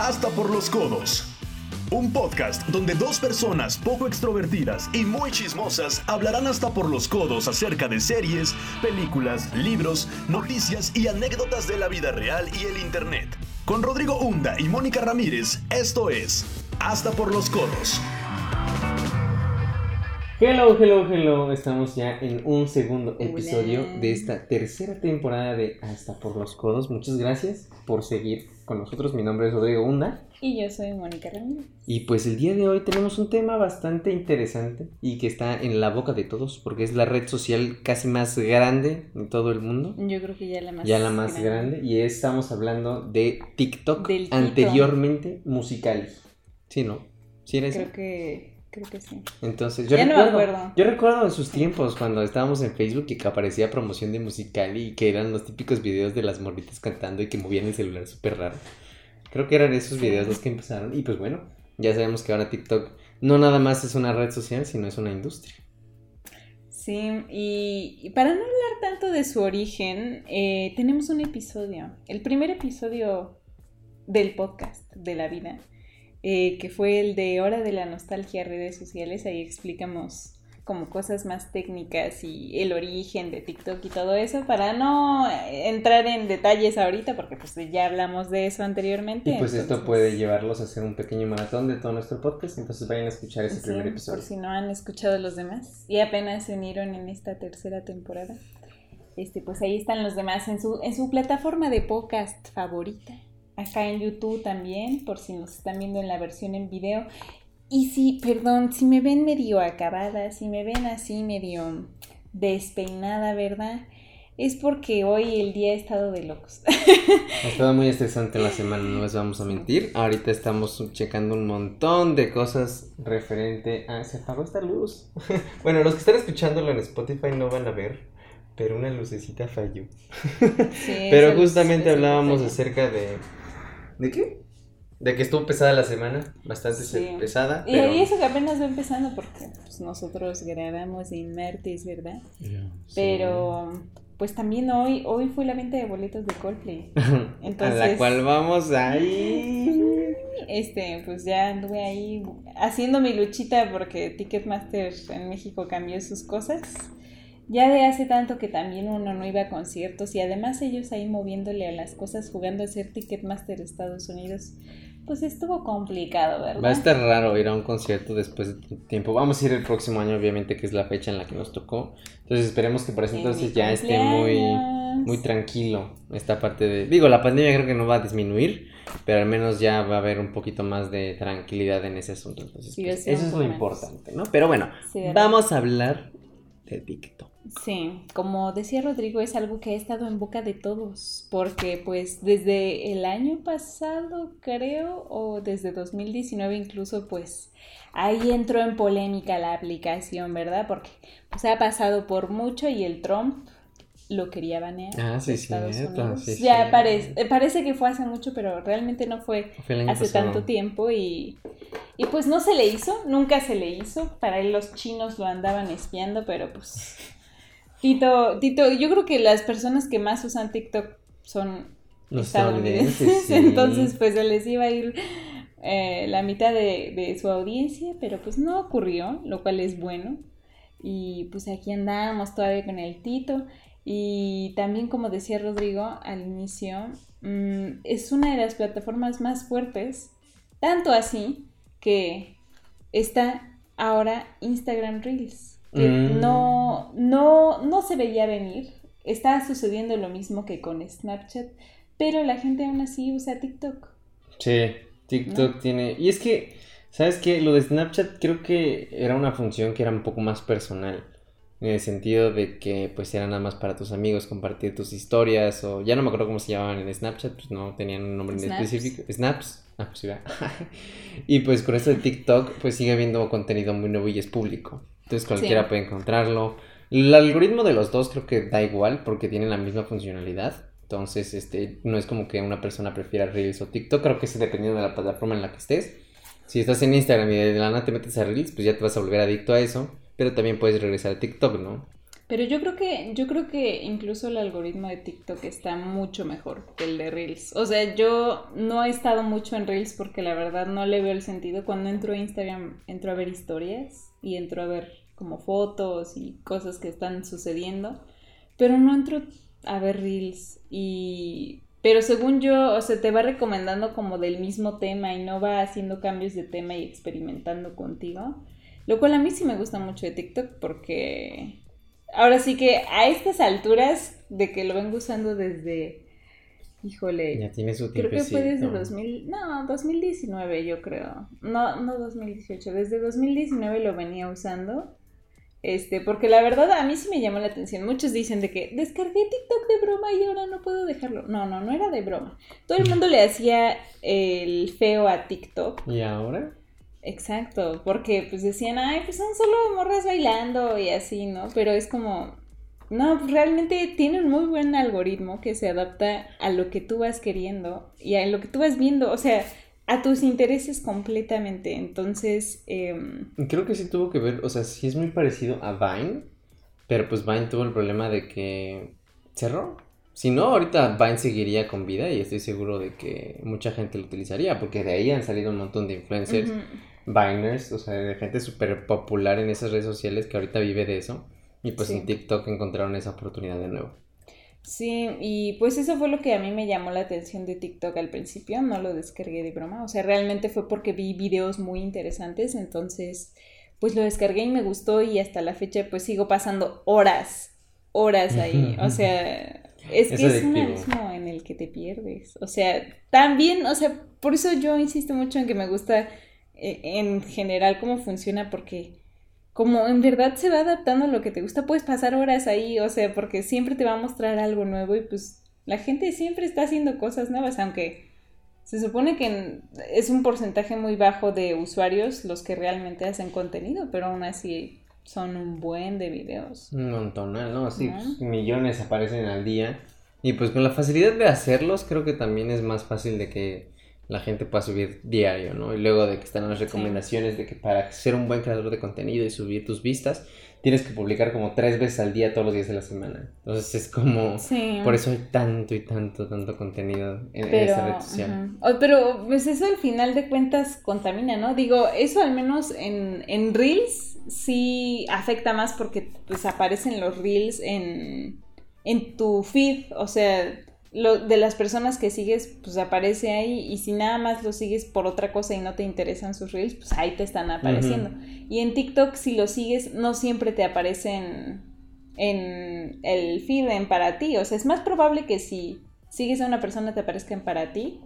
Hasta por los codos. Un podcast donde dos personas poco extrovertidas y muy chismosas hablarán hasta por los codos acerca de series, películas, libros, noticias y anécdotas de la vida real y el Internet. Con Rodrigo Hunda y Mónica Ramírez, esto es Hasta por los codos. Hello, hello, hello. Estamos ya en un segundo episodio de esta tercera temporada de Hasta por los Codos. Muchas gracias por seguir con nosotros. Mi nombre es Rodrigo Hunda. Y yo soy Mónica Ramírez. Y pues el día de hoy tenemos un tema bastante interesante y que está en la boca de todos porque es la red social casi más grande en todo el mundo. Yo creo que ya la más Ya la más grande. Y estamos hablando de TikTok anteriormente musical. ¿Sí, no? ¿Sí era Creo que Creo que sí. Entonces, yo recuerdo, Yo recuerdo en sus tiempos cuando estábamos en Facebook y que aparecía promoción de musical y que eran los típicos videos de las morritas cantando y que movían el celular súper raro. Creo que eran esos videos los que empezaron. Y pues bueno, ya sabemos que ahora TikTok no nada más es una red social, sino es una industria. Sí, y, para no hablar tanto de su origen, eh, tenemos un episodio, el primer episodio del podcast de la vida eh, que fue el de Hora de la Nostalgia redes sociales. Ahí explicamos como cosas más técnicas y el origen de TikTok y todo eso para no entrar en detalles ahorita porque pues ya hablamos de eso anteriormente. Y pues esto puede llevarlos a hacer un pequeño maratón de todo nuestro podcast, entonces vayan a escuchar ese primer episodio. Por si no han escuchado los demás y apenas se unieron en esta tercera temporada. Este, pues ahí están los demás en su, en su plataforma de podcast favorita acá en YouTube también, por si nos están viendo en la versión en video. Y si, perdón, si me ven medio acabada, si me ven así medio despeinada, ¿verdad? Es porque hoy el día ha estado de locos. Ha estado muy estresante la semana, no les vamos a mentir. Ahorita estamos checando un montón de cosas referente a... Se apagó esta luz. bueno, los que están escuchándolo en Spotify no van a ver, pero una lucecita falló. pero justamente hablábamos acerca de ¿De qué? De que estuvo pesada la semana, bastante pesada. Y ahí eso que apenas va empezando porque pues, nosotros grabamos en martes, ¿verdad? Pero pues también hoy hoy fue la venta de boletos de Coldplay. Entonces, a la cual vamos ahí. Este, pues ya anduve ahí haciendo mi luchita porque Ticketmaster en México cambió sus cosas ya de hace tanto que también uno no iba a conciertos y además ellos ahí moviéndole a las cosas jugando a ser Ticketmaster de Estados Unidos, pues estuvo complicado, ¿verdad? Va a estar raro ir a un concierto después de tiempo. Vamos a ir el próximo año, obviamente, que es la fecha en la que nos tocó. Entonces esperemos que por ese entonces ya esté muy, muy tranquilo esta parte de... Digo, la pandemia creo que no va a disminuir, pero al menos ya va a haber un poquito más de tranquilidad en ese asunto. Entonces, pues, eso es lo importante, ¿no? Pero bueno, vamos a hablar de TikTok. Sí, como decía Rodrigo, es algo que ha estado en boca de todos, porque pues desde el año pasado creo, o desde 2019 incluso, pues ahí entró en polémica la aplicación, ¿verdad? Porque pues ha pasado por mucho y el Trump lo quería banear. Ah, sí, sí, sí, Ya Parece, parece que fue hace mucho, pero realmente no fue, hace tanto tiempo y, y pues no se le hizo, nunca se le hizo. Para él los chinos lo andaban espiando, pero pues Tito, Tito, yo creo que las personas que más usan TikTok son Los estadounidenses, entonces pues se les iba a ir eh, la mitad de, de, su audiencia, pero pues no ocurrió, lo cual es bueno. Y pues aquí andamos todavía con el Tito. Y también como decía Rodrigo al inicio, mm, es una de las plataformas más fuertes, tanto así que está ahora Instagram Reels que mm. no, no, no se veía venir. Está sucediendo lo mismo que con Snapchat, pero la gente aún así usa TikTok. Sí, TikTok tiene... Y es que, ¿sabes qué? Lo de Snapchat creo que era una función que era un poco más personal. En el sentido de que pues era nada más para tus amigos compartir tus historias o ya no me acuerdo cómo se llamaban en Snapchat, pues no tenían un nombre específico. Snaps. Ah, pues y pues con esto de TikTok pues sigue habiendo contenido muy nuevo y es público. Entonces cualquiera puede encontrarlo. El algoritmo de los dos creo que da igual porque tienen la misma funcionalidad. Entonces, este, no es como que una persona prefiera Reels o TikTok. Creo que es dependiendo de la plataforma en la que estés. Si estás en Instagram y de la nada te metes a Reels, pues ya te vas a volver adicto a eso. Pero también puedes regresar a TikTok, ¿no? Pero yo creo que, yo creo que incluso el algoritmo de TikTok está mucho mejor que el de Reels. O sea, yo no he estado mucho en Reels porque la verdad no le veo el sentido. Cuando entro a Instagram, entro a ver historias y entro a ver como fotos y cosas que están sucediendo. Pero no entro a ver Reels. Y. Pero según yo, o sea, te va recomendando como del mismo tema y no va haciendo cambios de tema y experimentando contigo. Lo cual a mí sí me gusta mucho de TikTok porque Ahora sí que a estas alturas de que lo vengo usando desde, híjole, ya tiene su creo que fue desde 2000, no, 2019 yo creo, no, no 2018, desde 2019 lo venía usando, este, porque la verdad a mí sí me llamó la atención, muchos dicen de que descargué TikTok de broma y ahora no puedo dejarlo, no, no, no era de broma, todo el mundo le hacía el feo a TikTok. ¿Y ahora? Exacto, porque pues decían, ay, pues son solo morras bailando y así, ¿no? Pero es como, no, pues, realmente tiene un muy buen algoritmo que se adapta a lo que tú vas queriendo y a lo que tú vas viendo, o sea, a tus intereses completamente. Entonces, em, creo que sí tuvo que ver, o sea, sí es muy parecido a Vine, pero pues Vine tuvo el problema de que cerró. Si no, ahorita Vine seguiría con vida y estoy seguro de que mucha gente lo utilizaría, porque de ahí han salido un montón de influencers. Biners, o sea, de gente súper popular en esas redes sociales que ahorita vive de eso. Y pues en TikTok encontraron esa oportunidad de nuevo. Sí, y pues eso fue lo que a mí me llamó la atención de TikTok al principio, no lo descargué de broma, o sea, realmente fue porque vi videos muy interesantes, entonces pues lo descargué y me gustó y hasta la fecha pues sigo pasando horas, horas ahí, o sea, es que es, un abismo en el que te pierdes, o sea, también, o sea, por eso yo insisto mucho en que me gusta en general cómo funciona porque como en verdad se va adaptando a lo que te gusta, puedes pasar horas ahí, o sea, porque siempre te va a mostrar algo nuevo y pues la gente siempre está haciendo cosas nuevas, aunque se supone que es un porcentaje muy bajo de usuarios los que realmente hacen contenido, pero aún así son un buen de videos. Un montón, ¿no? Sí, millones aparecen al día. Y pues con la facilidad de hacerlos, creo que también es más fácil de que la gente pueda subir diario, ¿no? Y luego de que están las recomendaciones de que para ser un buen creador de contenido y subir tus vistas, tienes que publicar como tres veces al día todos los días de la semana. Entonces es como... Por eso hay tanto y tanto, tanto contenido en, esa red social. pero pues eso al final de cuentas contamina, ¿no? Digo, eso al menos en, en Reels sí afecta más porque pues aparecen los Reels en, en tu feed, o sea lo, de las personas que sigues, pues aparece ahí. Y si nada más lo sigues por otra cosa y no te interesan sus reels, pues ahí te están apareciendo. Y en TikTok, si lo sigues, no siempre te aparecen en el feed en para ti. O sea, es más probable que si sigues a una persona te aparezcan para ti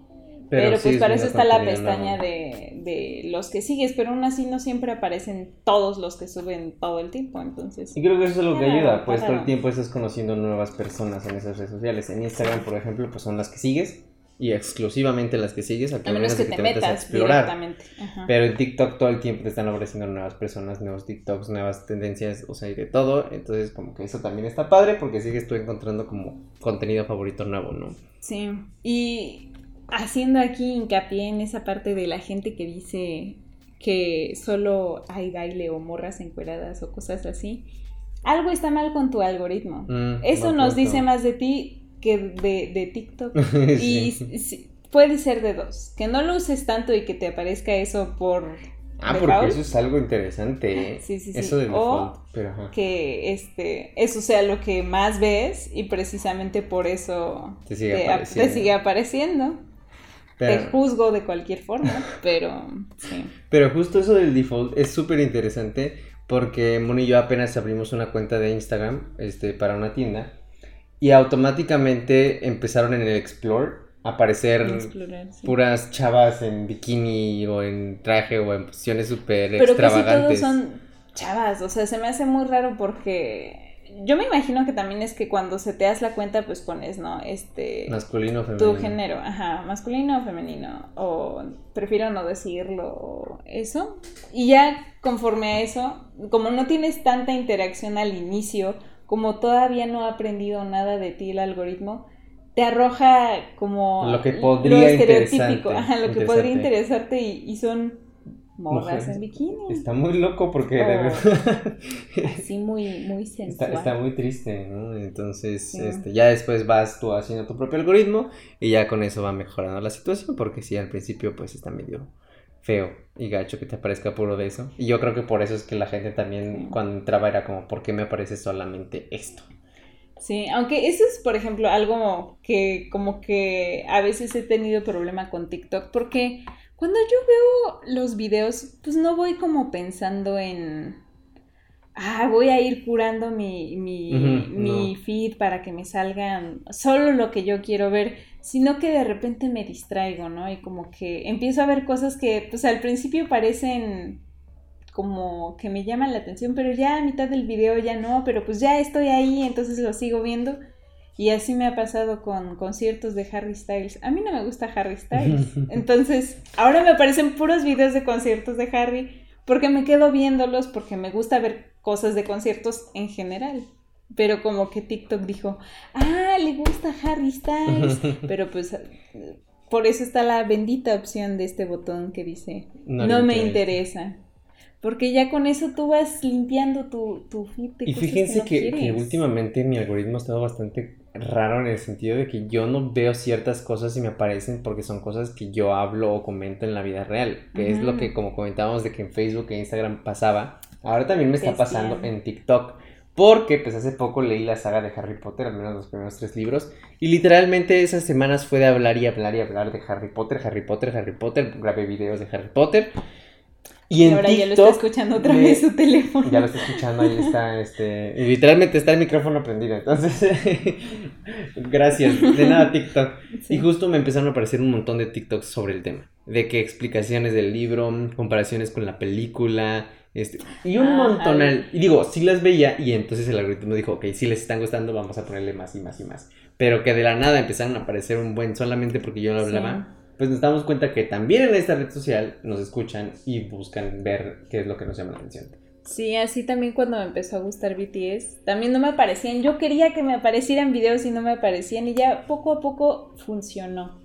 pero, pues para eso está la pestaña de, de, los que sigues, pero aún así no siempre aparecen todos los que suben todo el tiempo, entonces... Y creo que eso es lo que ayuda, pues todo el tiempo estás conociendo nuevas personas en esas redes sociales. En Instagram, por ejemplo, pues son las que sigues y exclusivamente las que sigues, a, menos que, te, metas a explorar. Pero en TikTok todo el tiempo te están ofreciendo nuevas personas, nuevos TikToks, nuevas tendencias, o sea, y de todo. Entonces, como que eso también está padre porque sigues tú encontrando como contenido favorito nuevo, ¿no? Sí. Y haciendo aquí hincapié en esa parte de la gente que dice que solo hay baile o morras encueradas o cosas así, algo está mal con tu algoritmo. Mm, Eso nos dice más de ti que de, TikTok. Y puede ser de dos. Que no lo uses tanto y que te aparezca eso por... Ah, porque eso es algo interesante. Sí, sí, sí. Eso de default. que este, eso sea lo que más ves y precisamente por eso te sigue apareciendo te juzgo de cualquier forma, pero sí. Pero justo eso del default es súper interesante porque Moni y yo apenas abrimos una cuenta de Instagram este, para una tienda y automáticamente empezaron en el Explore a aparecer puras chavas en bikini o en traje o en posiciones súper extravagantes. Pero todos son chavas, o sea, se me hace muy raro porque yo me imagino que también es que cuando se te das la cuenta, pues pones, ¿no? Este. Masculino o femenino. Tu género, ajá, masculino o femenino. O prefiero no decirlo, eso. Y ya conforme a eso, como no tienes tanta interacción al inicio, como todavía no ha aprendido nada de ti el algoritmo, te arroja como lo que podría lo estereotípico, ajá, lo que podría interesarte y, y son morras en bikini. Está muy loco porque así muy, muy sensual. Está, muy triste, ¿no? Entonces, este, ya después vas tú haciendo tu propio algoritmo y ya con eso va mejorando la situación, porque si al principio pues está medio feo y gacho que te aparezca puro de eso. Y yo creo que por eso es que la gente también cuando entraba era como, ¿por qué me aparece solamente esto? Sí, aunque eso es, por ejemplo, algo que como que a veces he tenido problema con TikTok, porque cuando yo veo los videos, pues no voy como pensando en, ah, voy a ir curando mi, mi, feed para que me salgan solo lo que yo quiero ver, sino que de repente me distraigo, ¿no? Y como que empiezo a ver cosas que, pues al principio parecen como que me llaman la atención, pero ya a mitad del video ya no, pero pues ya estoy ahí, entonces lo sigo viendo. Y así me ha pasado con conciertos de Harry Styles. A mí no me gusta Harry Styles. Entonces, ahora me aparecen puros videos de conciertos de Harry porque me quedo viéndolos porque me gusta ver cosas de conciertos en general. Pero como que TikTok dijo, ah, le gusta Harry Styles. Pero pues por eso está la bendita opción de este botón que dice, no, me interesa. Porque ya con eso tú vas limpiando tu, tu feed Y fíjense que, últimamente mi algoritmo ha estado bastante raro en el sentido de que yo no veo ciertas cosas y me aparecen porque son cosas que yo hablo o comento en la vida real. Que es lo que como comentábamos de que en Facebook e Instagram pasaba. Ahora también me está pasando en TikTok. Porque pues hace poco leí la saga de Harry Potter, al menos los primeros tres libros. Y literalmente esas semanas fue de hablar y hablar y hablar de Harry Potter, Harry Potter, Harry Potter. Grabé videos de Harry Potter. Y, ahora ya lo está escuchando otra vez su teléfono. Ya lo está escuchando, ahí está, este, literalmente está el micrófono prendido, entonces, gracias, de nada TikTok. Y justo me empezaron a aparecer un montón de TikToks sobre el tema, de que explicaciones del libro, comparaciones con la película, este, y un ah, montón, y digo, sí las veía y entonces el algoritmo dijo, ok, si les están gustando, vamos a ponerle más y más y más. Pero que de la nada empezaron a aparecer un buen solamente porque yo lo hablaba pues nos damos cuenta que también en esta red social nos escuchan y buscan ver qué es lo que nos llama la atención. Sí, así también cuando me empezó a gustar BTS, también no me aparecían. Yo quería que me aparecieran videos y no me aparecían y ya poco a poco funcionó.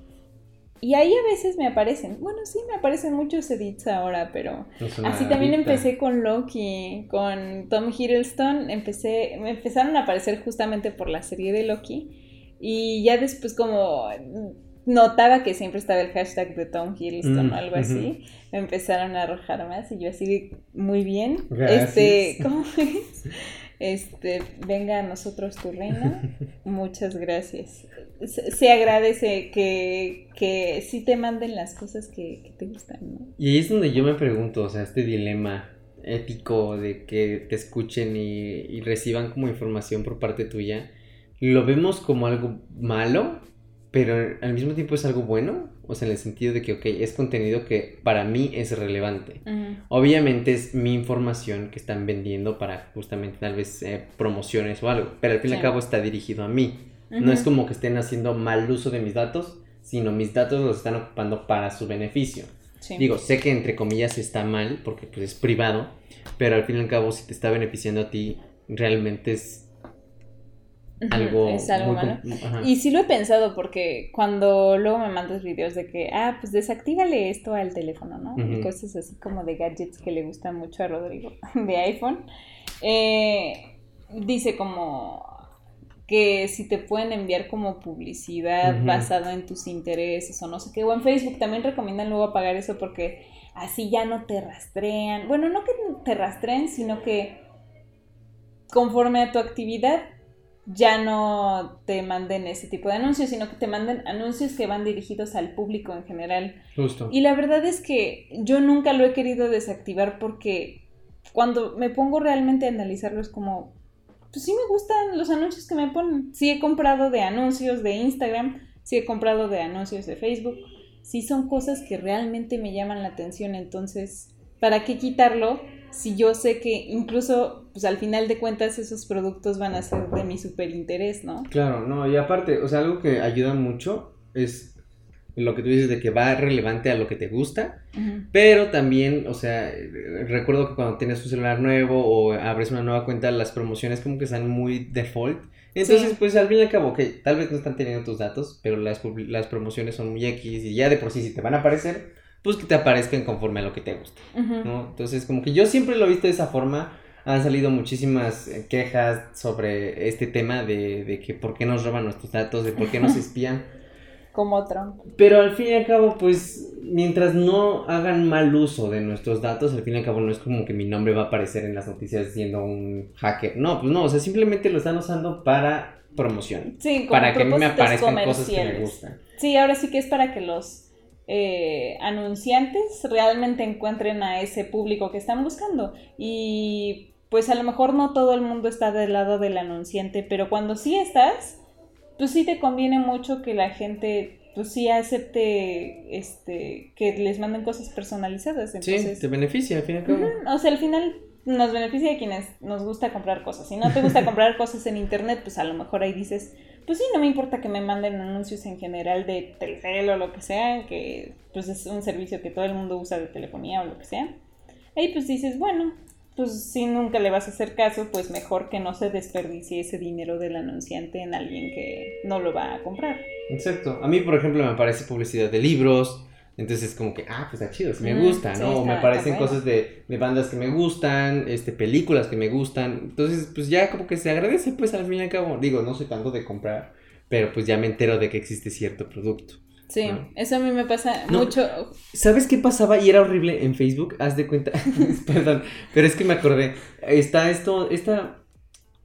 Y ahí a veces me aparecen, bueno, sí, me aparecen muchos edits ahora, pero así también empecé con Loki, con Tom Hiddleston, empecé, me empezaron a aparecer justamente por la serie de Loki y ya después como notaba que siempre estaba el hashtag de Tom Hiddleston o mm, algo así, me empezaron a arrojar más y yo así, muy bien, este, ¿cómo es? Este, venga a nosotros tu reina, muchas gracias. Se, agradece que, que sí te manden las cosas que, te gustan, ¿no? Y ahí es donde yo me pregunto, o sea, este dilema ético de que te escuchen y, y reciban como información por parte tuya, ¿lo vemos como algo malo? Pero al mismo tiempo es algo bueno, o sea, en el sentido de que, ok, es contenido que para mí es relevante. Obviamente es mi información que están vendiendo para justamente tal vez eh, promociones o algo, pero al fin y al cabo está dirigido a mí. No es como que estén haciendo mal uso de mis datos, sino mis datos los están ocupando para su beneficio. Digo, sé que entre comillas está mal porque pues es privado, pero al fin y al cabo si te está beneficiando a ti, realmente es algo, es algo malo. Y sí lo he pensado porque cuando luego me mandas videos de que, ah, pues desactívale esto al teléfono, ¿no? Y cosas así como de gadgets que le gustan mucho a Rodrigo de iPhone. Eh, dice como que si te pueden enviar como publicidad basado en tus intereses o no sé qué, o en Facebook también recomiendan luego apagar eso porque así ya no te rastrean. Bueno, no que te rastreen, sino que conforme a tu actividad ya no te manden ese tipo de anuncios, sino que te manden anuncios que van dirigidos al público en general. Justo. Y la verdad es que yo nunca lo he querido desactivar porque cuando me pongo realmente a analizarlos como, pues sí me gustan los anuncios que me ponen. Sí he comprado de anuncios de Instagram, sí he comprado de anuncios de Facebook, sí son cosas que realmente me llaman la atención, entonces, ¿para qué quitarlo? Si yo sé que incluso, pues al final de cuentas, esos productos van a ser de mi super interés, ¿no? Claro, no, y aparte, o sea, algo que ayuda mucho es lo que tú dices de que va relevante a lo que te gusta, pero también, o sea, recuerdo que cuando tienes un celular nuevo o abres una nueva cuenta, las promociones como que están muy default. Entonces, pues al fin y al cabo, que tal vez no están teniendo tus datos, pero las, las promociones son muy X y ya de por sí, si te van a aparecer, pues que te aparezcan conforme a lo que te gusta, ¿no? Entonces, como que yo siempre lo he visto de esa forma. Han salido muchísimas eh, quejas sobre este tema de, de que por qué nos roban nuestros datos, de por qué nos espían. Como Trump. Pero al fin y al cabo, pues, mientras no hagan mal uso de nuestros datos, al fin y al cabo no es como que mi nombre va a aparecer en las noticias siendo un hacker. No, pues no, o sea, simplemente lo están usando para promoción. Sí, para que a mí me aparezcan cosas que me gustan. Sí, ahora sí que es para que los eh, anunciantes realmente encuentren a ese público que están buscando. Y pues a lo mejor no todo el mundo está del lado del anunciante, pero cuando sí estás, pues sí te conviene mucho que la gente pues sí acepte este que les manden cosas personalizadas. Entonces, sí, te beneficia al fin y al cabo. o sea, al final nos beneficia a quienes nos gusta comprar cosas. Si no te gusta comprar cosas en internet, pues a lo mejor ahí dices, pues sí, no me importa que me manden anuncios en general de Telcel o lo que sea, que pues es un servicio que todo el mundo usa de telefonía o lo que sea. Ahí pues dices, bueno, pues si nunca le vas a hacer caso, pues mejor que no se desperdicie ese dinero del anunciante en alguien que no lo va a comprar. Exacto. A mí, por ejemplo, me aparece publicidad de libros. Entonces es como que, ah, pues está chido, me gusta, ¿no? o me aparecen cosas de, de, bandas que me gustan, este, películas que me gustan. Entonces, pues ya como que se agradece, pues al fin y al cabo. Digo, no soy tanto de comprar, pero pues ya me entero de que existe cierto producto. Sí, eso a mí me pasa mucho. ¿Sabes qué pasaba? Y era horrible en Facebook, haz de cuenta. Perdón, pero es que me acordé. Está esto, esta.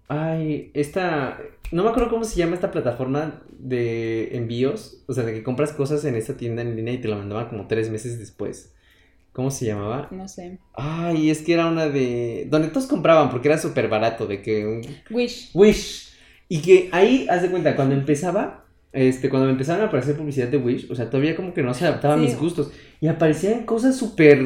Ay, esta. No me acuerdo cómo se llama esta plataforma de envíos. O sea, de que compras cosas en esta tienda en línea y te la mandaban como tres meses después. ¿Cómo se llamaba? No sé. Ay, es que era una de. Donde todos compraban porque era súper barato. De que. Wish. Wish. Y que ahí, haz de cuenta, cuando empezaba este, cuando me empezaron a aparecer publicidad de Wish, o sea, todavía como que no se adaptaba a mis gustos. Y aparecían cosas súper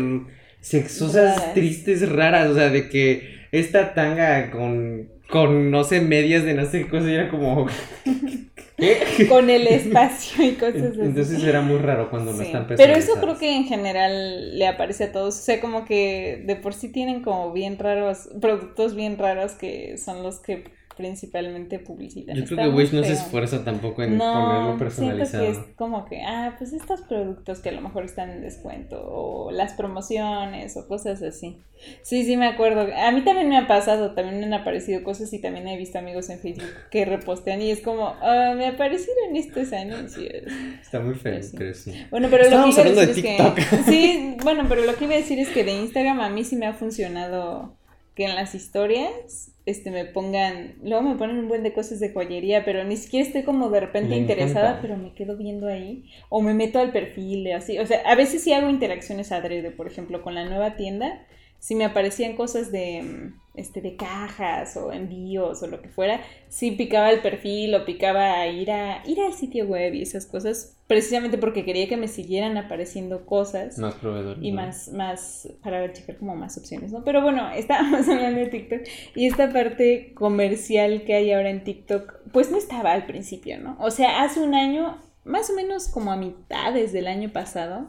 sexosas, tristes, raras, o sea, de que esta tanga con, con, no sé, medias de no sé qué cosa, y era como... con el espacio y cosas así. Entonces era muy raro cuando no están Pero eso creo que en general le aparece a todos. O sea, como que de por sí tienen como bien raros, productos bien raros que son los que principalmente publicitan. Yo creo que Wish no se esfuerza tampoco en ponerlo personalizado. Siento que es como que, ah, pues estos productos que a lo mejor están en descuento, o las promociones, o cosas así. Sí, sí, me acuerdo. A mí también me ha pasado, también me han aparecido cosas y también he visto amigos en Facebook que repostean y es como, ah, me aparecieron estos anuncios. Está muy feo, pero sí. Bueno, pero lo que iba a decir es que. Sí, bueno, pero lo que iba a decir es que de Instagram a mí sí me ha funcionado que en las historias este, me pongan, luego me ponen un buen de cosas de joyería, pero ni siquiera estoy como de repente interesada, pero me quedo viendo ahí, o me meto al perfil, así, o sea, a veces sí hago interacciones adrede, por ejemplo, con la nueva tienda, si me aparecían cosas de, mm, este, de cajas o envíos o lo que fuera, sí picaba el perfil o picaba ir, a ir al sitio web y esas cosas, precisamente porque quería que me siguieran apareciendo cosas. Más proveedores. Y más, más, para checar como más opciones, ¿no? Pero bueno, estábamos hablando de TikTok y esta parte comercial que hay ahora en TikTok, pues no estaba al principio, ¿no? O sea, hace un año, más o menos como a mitad desde el año pasado,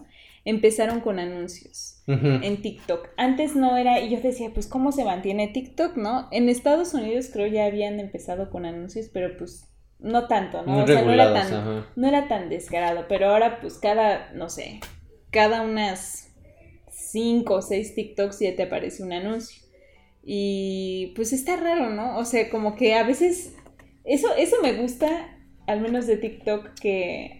empezaron con anuncios en TikTok. Antes no era, y yo decía, pues, ¿cómo se mantiene TikTok, no? En Estados Unidos creo ya habían empezado con anuncios, pero pues no tanto, ¿no? o sea, no era, tan, no era tan descarado, pero ahora pues cada, no sé, cada unas cinco o seis TikToks ya te aparece un anuncio. Y pues está raro, ¿no? O sea, como que a veces, eso, eso me gusta, al menos de TikTok, que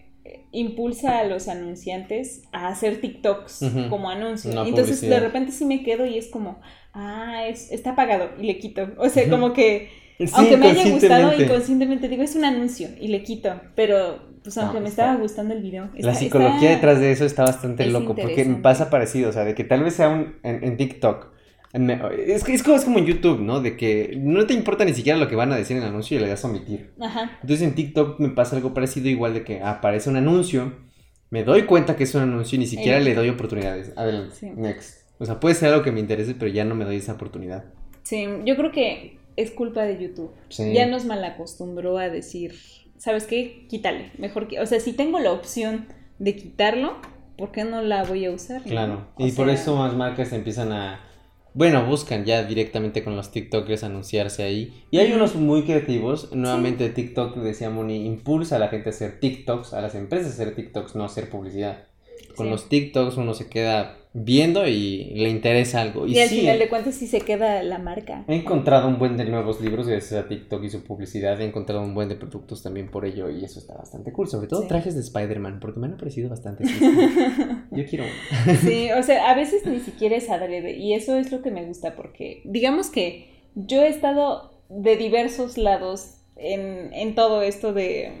impulsa a los anunciantes a hacer TikToks como anuncios. Entonces de repente sí me quedo y es como, ah, es, está apagado y le quito. O sea, como que, aunque me haya gustado, inconscientemente digo, es un anuncio y le quito. Pero, pues aunque me estaba gustando el video. la psicología detrás de eso está bastante loco, porque me pasa parecido, o sea, de que tal vez sea un, en TikTok es, es, como, es como en YouTube, ¿no? De que no te importa ni siquiera lo que van a decir en el anuncio y le das a omitir. Ajá. Entonces en TikTok me pasa algo parecido, igual de que aparece un anuncio, me doy cuenta que es un anuncio y ni siquiera le doy oportunidades. Adelante, next. O sea, puede ser algo que me interese, pero ya no me doy esa oportunidad. Sí, yo creo que es culpa de YouTube. Ya nos malacostumbró a decir, ¿sabes qué? Quítale. Mejor que. O sea, si tengo la opción de quitarlo, ¿por qué no la voy a usar? Claro. y por eso más marcas empiezan a bueno, buscan ya directamente con los TikTokers anunciarse ahí. Y hay unos muy creativos. Nuevamente TikTok, decía Moni, impulsa a la gente a hacer TikToks, a las empresas a hacer TikToks, no a hacer publicidad. Con los TikToks uno se queda viendo y le interesa algo. Y, al final de cuentas sí se queda la marca. He encontrado un buen de nuevos libros gracias a TikTok y su publicidad. He encontrado un buen de productos también por ello y eso está bastante cool. Sobre todo trajes de Spider-Man porque me han parecido bastante. Yo quiero uno. sí, o sea, a veces ni siquiera es adrede y eso es lo que me gusta porque digamos que yo he estado de diversos lados en, en todo esto de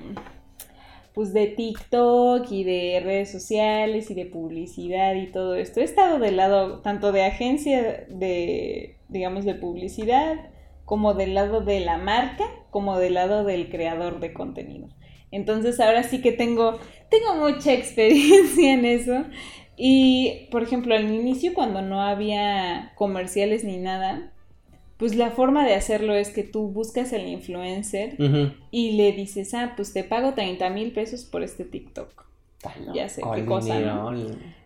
pues de TikTok y de redes sociales y de publicidad y todo esto. He estado del lado tanto de agencia de, digamos, de publicidad, como del lado de la marca, como del lado del creador de contenido. Entonces ahora sí que tengo, tengo mucha experiencia en eso. Y, por ejemplo, al inicio, cuando no había comerciales ni nada, pues la forma de hacerlo es que tú buscas al influencer y le dices, ah, pues te pago 30 mil pesos por este TikTok. ya sé qué cosa, ¿no?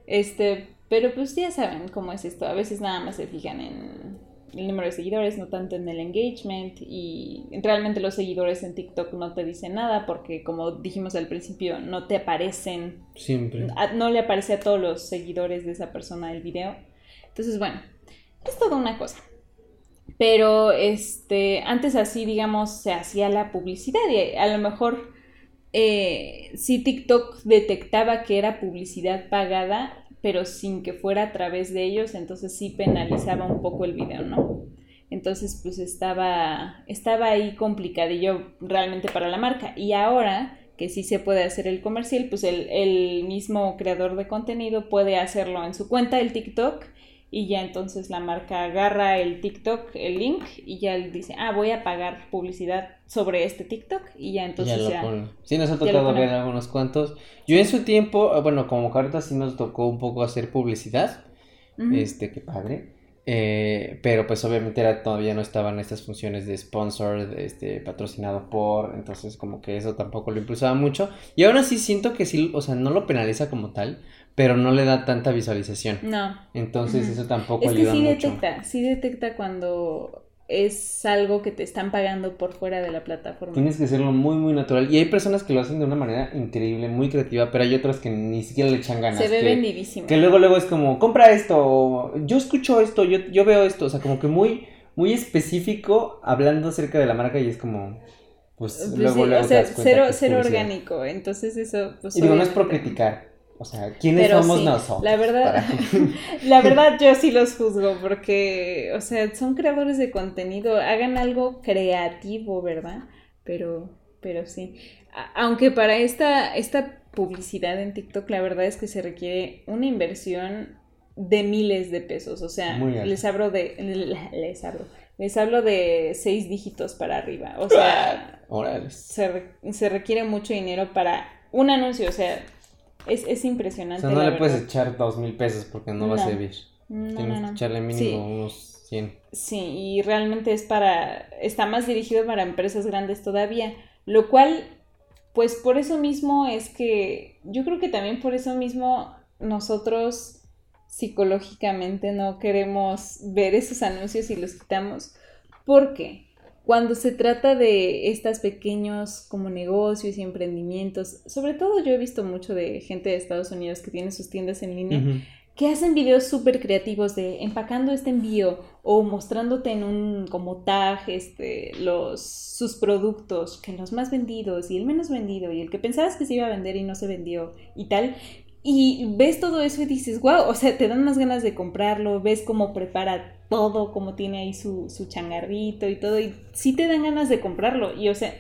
Este, pero pues ya saben cómo es esto. A veces nada más se fijan en el número de seguidores, no tanto en el engagement y realmente los seguidores en TikTok no te dicen nada porque como dijimos al principio, no te aparecen. Siempre. no le aparece a todos los seguidores de esa persona el video. Entonces, bueno, es toda una cosa. Pero este, antes así, digamos, se hacía la publicidad y a lo mejor eh, si TikTok detectaba que era publicidad pagada, pero sin que fuera a través de ellos, entonces sí penalizaba un poco el video, ¿no? Entonces, pues estaba, estaba ahí complicadillo realmente para la marca. Y ahora que sí se puede hacer el comercial, pues el, el mismo creador de contenido puede hacerlo en su cuenta, el TikTok, y ya entonces la marca agarra el TikTok, el link y ya dice, ah, voy a pagar publicidad sobre este TikTok y ya entonces ya... Lo Sí, nos ha tocado ver algunos cuantos. Yo en su tiempo, ah, bueno, como carta sí nos tocó un poco hacer publicidad, este, qué padre. Eh, pero pues obviamente era, todavía no estaban estas funciones de sponsor, este, patrocinado por, entonces como que eso tampoco lo impulsaba mucho. Y aún así siento que sí, o sea, no lo penaliza como tal, pero no le da tanta visualización. No. Entonces eso tampoco es ayuda que sí detecta, sí detecta cuando es algo que te están pagando por fuera de la plataforma. Tienes que hacerlo muy, muy natural. Y hay personas que lo hacen de una manera increíble, muy creativa, pero hay otras que ni siquiera le echan ganas. Se ve que, vendidísimo. Que luego, luego es como, compra esto, yo escucho esto, yo, yo veo esto, o sea, como que muy, muy específico hablando acerca de la marca y es como... Pues, pues luego, luego o sea, cero, cero orgánico, entonces eso... Pues, y digo, no es por criticar, o sea, ¿quiénes somos nosotros? La verdad, la verdad yo sí los juzgo porque, o sea, son creadores de contenido, hagan algo creativo, ¿verdad? Pero, pero sí. Aunque para esta, esta publicidad en TikTok, la verdad es que se requiere una inversión de miles de pesos. O sea, les hablo de. Les hablo. Les hablo de seis dígitos para arriba. O sea, se, se requiere mucho dinero para un anuncio. O sea, es, es impresionante. O sea, no le puedes echar dos mil pesos porque no, va a servir. Tienes que echarle mínimo unos 100. Sí, y realmente es para. Está más dirigido para empresas grandes todavía. Lo cual, pues por eso mismo es que. Yo creo que también por eso mismo nosotros psicológicamente no queremos ver esos anuncios y los quitamos. ¿Por qué? Cuando se trata de estos pequeños como negocios y emprendimientos, sobre todo yo he visto mucho de gente de Estados Unidos que tiene sus tiendas en línea, que hacen videos súper creativos de empacando este envío o mostrándote en un como tag este, los, sus productos, que los más vendidos y el menos vendido y el que pensabas que se iba a vender y no se vendió y tal. Y ves todo eso y dices, wow, o sea, te dan más ganas de comprarlo, ves cómo prepara todo, cómo tiene ahí su, su changarrito y todo, y sí te dan ganas de comprarlo. Y o sea,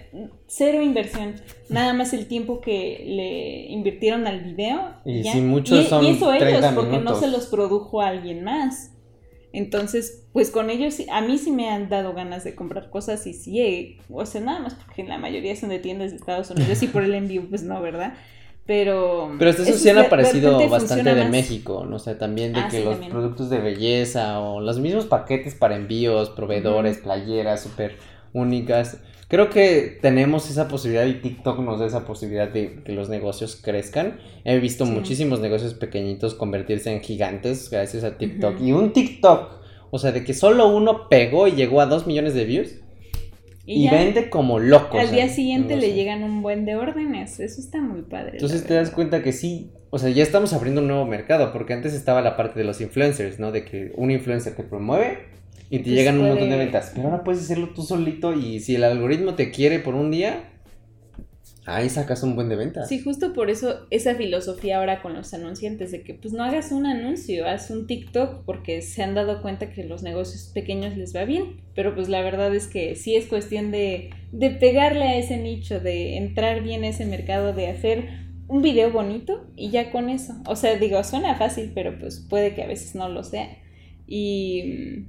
cero inversión, nada más el tiempo que le invirtieron al video. Y si muchos son y eso ellos, porque no se los produjo alguien más. Entonces, pues con ellos, a mí sí me han dado ganas de comprar cosas y sí, o sea, nada más porque la mayoría son de tiendas de Estados Unidos y por el envío, pues no, ¿verdad? Pero. Pero esto sí han aparecido bastante de México, ¿no? O sea, también de ah, que los productos de belleza o los mismos paquetes para envíos, proveedores, playeras súper únicas. Creo que tenemos esa posibilidad y TikTok nos da esa posibilidad de que los negocios crezcan. He visto muchísimos negocios pequeñitos convertirse en gigantes gracias a TikTok. Y un TikTok, o sea, de que solo uno pegó y llegó a dos millones de views Y, vende como loco. Al día siguiente le llegan un buen de órdenes. Eso está muy padre. Entonces te das cuenta que sí, o sea, ya estamos abriendo un nuevo mercado, porque antes estaba la parte de los influencers, ¿no? De que un influencer te promueve y te llegan un montón de ventas. Pero ahora puedes hacerlo tú solito y si el algoritmo te quiere por un día, Ahí sacas un buen de ventas. Sí, justo por eso esa filosofía ahora con los anunciantes de que pues no hagas un anuncio, haz un TikTok porque se han dado cuenta que los negocios pequeños les va bien, pero pues la verdad es que sí es cuestión de, de pegarle a ese nicho, de entrar bien a ese mercado, de hacer un video bonito y ya con eso. O sea, digo, suena fácil, pero pues puede que a veces no lo sea. Y,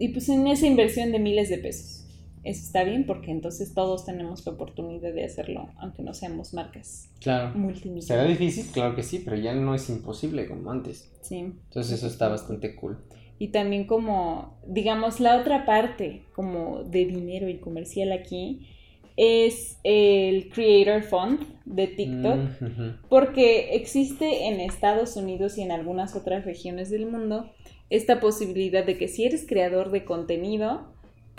y pues en esa inversión de miles de pesos eso está bien porque entonces todos tenemos la oportunidad de hacerlo, aunque no seamos marcas claro. multimillonarias. ¿Será difícil? Claro que sí, pero ya no es imposible como antes. Sí. Entonces eso está bastante cool. Y también como, digamos, la otra parte como de dinero y comercial aquí es el Creator Fund de TikTok, mm, porque existe en Estados Unidos y en algunas otras regiones del mundo esta posibilidad de que si eres creador de contenido,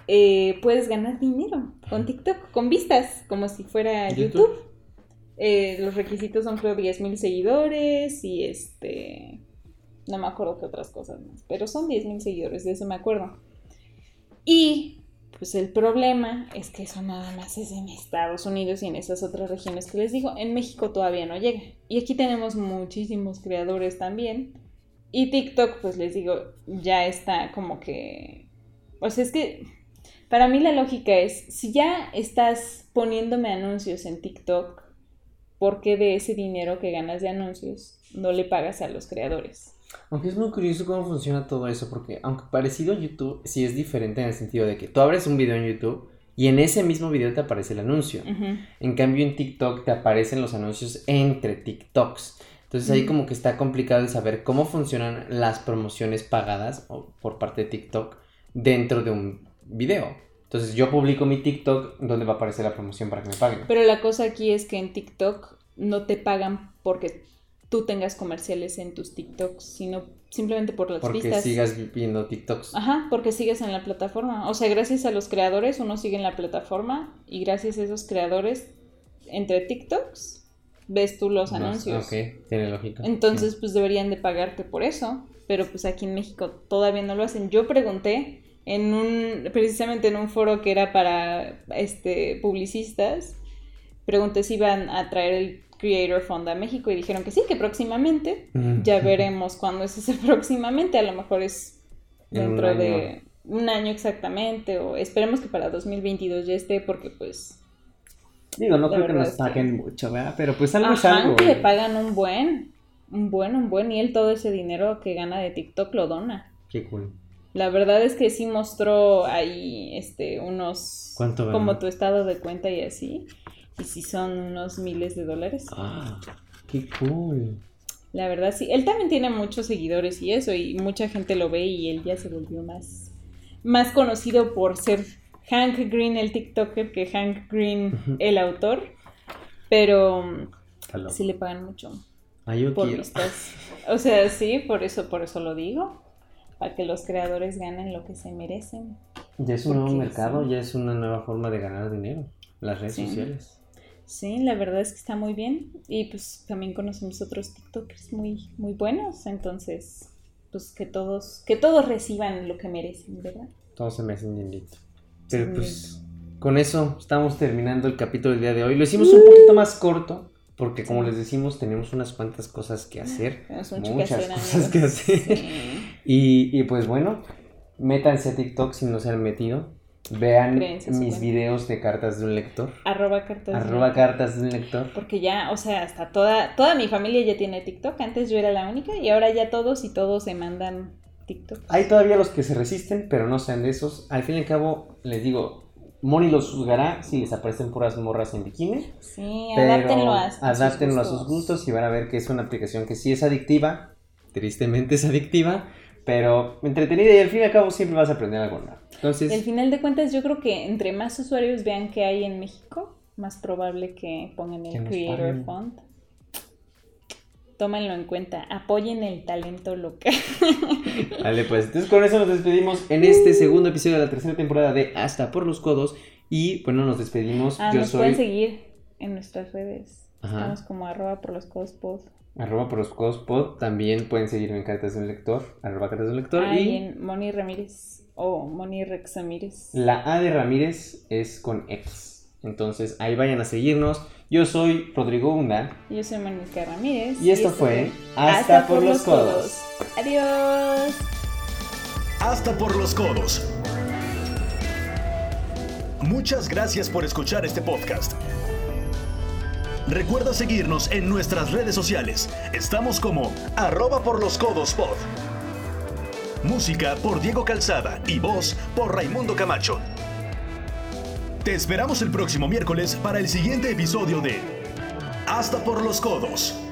eh, puedes ganar dinero con TikTok, con vistas, como si fuera YouTube. Eh, los requisitos son creo 10 mil seguidores y este... No me acuerdo qué otras cosas más, pero son 10 mil seguidores, de eso me acuerdo. Y pues el problema es que eso nada más es en Estados Unidos y en esas otras regiones que les digo. En México todavía no llega. Y aquí tenemos muchísimos creadores también. Y TikTok, pues les digo, ya está como que... Pues es que para mí la lógica es, si ya estás poniéndome anuncios en TikTok, ¿por qué de ese dinero que ganas de anuncios no le pagas a los creadores? Aunque es muy curioso cómo funciona todo eso, porque aunque parecido a YouTube, sí es diferente en el sentido de que tú abres un video en YouTube y en ese mismo video te aparece el anuncio. En cambio en TikTok te aparecen los anuncios entre TikToks. Entonces ahí como que está complicado de saber cómo funcionan las promociones pagadas por parte de TikTok dentro de un video. Entonces yo publico mi TikTok donde va a aparecer la promoción para que me paguen. Pero la cosa aquí es que en TikTok no te pagan porque tú tengas comerciales en tus TikToks, sino simplemente por las porque sigas viendo TikToks. Ajá, porque sigues en la plataforma. O sea, gracias a los creadores uno sigue en la plataforma y gracias a esos creadores entre TikToks ves tú los anuncios. Ok, tiene lógica. Entonces, pues deberían de pagarte por eso, pero pues aquí en México todavía no lo hacen. Yo pregunté en un, precisamente en un foro que era para este, publicistas, pregunté si iban a traer el Creator Fund a México y dijeron que sí, que próximamente. Ya veremos cuándo es ese próximamente, a lo mejor es dentro de un año exactamente, o esperemos que para 2022 ya esté, porque pues... Digo, no creo que nos paguen mucho, ¿verdad? Pero pues algo es algo. que le pagan un buen, un buen, un buen, y él todo ese dinero que gana de TikTok lo dona. Qué cool. La verdad es que sí mostró ahí este unos ¿Cuánto como tu estado de cuenta y así. Y sí son unos miles de dólares. Ah, qué cool. La verdad sí, él también tiene muchos seguidores y eso y mucha gente lo ve y él ya se volvió más más conocido por ser Hank Green el TikToker que Hank Green el autor, pero sí le pagan mucho. Ah, yo por O sea, sí, por eso por eso lo digo para que los creadores ganen lo que se merecen. Ya es un nuevo mercado, ya es una nueva forma de ganar dinero, las redes sociales. Sí, la verdad es que está muy bien y pues también conocemos otros TikTokers muy, muy buenos, entonces pues que todos, que todos reciban lo que merecen, ¿verdad? Todos se merecen dinero. Pero pues con eso estamos terminando el capítulo del día de hoy. Lo hicimos un poquito más corto porque como les decimos, tenemos unas cuantas cosas que hacer. muchas cosas que hacer. Y, y, pues bueno, métanse a TikTok si no se han metido. Vean mis videos de cartas de un lector. Arroba cartas. Arroba cartas de un lector. Porque ya, o sea, hasta toda, toda mi familia ya tiene TikTok. Antes yo era la única y ahora ya todos y todos se mandan TikTok. Hay todavía los que se resisten, pero no sean de esos. Al fin y al cabo, les digo, Moni los juzgará si les aparecen puras morras en bikini. Sí, adáptenlo, a, adáptenlo a, sus gustos y van a ver que es una aplicación que sí es adictiva, tristemente es adictiva, pero entretenida y al fin y al cabo siempre vas a aprender algo nuevo. Entonces, al final de cuentas yo creo que entre más usuarios vean que hay en México, más probable que pongan el Creator Fund tómenlo en cuenta, apoyen el talento local. Vale, pues entonces con eso nos despedimos en este segundo episodio de la tercera temporada de Hasta por los Codos. Y bueno, nos despedimos. Ah, nos pueden seguir en nuestras redes. Estamos como arroba por los codos pod. Arroba por los codos pod. También pueden seguirme en Cartas de un Lector. Arroba Cartas de un Lector. Ah, y en Moni Ramírez o Moni Rex Ramírez. La A de Ramírez es con X. Entonces ahí vayan a seguirnos. Yo soy Rodrigo Hunda. Yo soy Mónica Ramírez. Y esto, fue Hasta, por, los codos. Adiós. Hasta por los codos. Muchas gracias por escuchar este podcast. Recuerda seguirnos en nuestras redes sociales. Estamos como arroba por los codos pod. Música por Diego Calzada y voz por Raimundo Camacho. Te esperamos el próximo miércoles para el siguiente episodio de Hasta por los codos.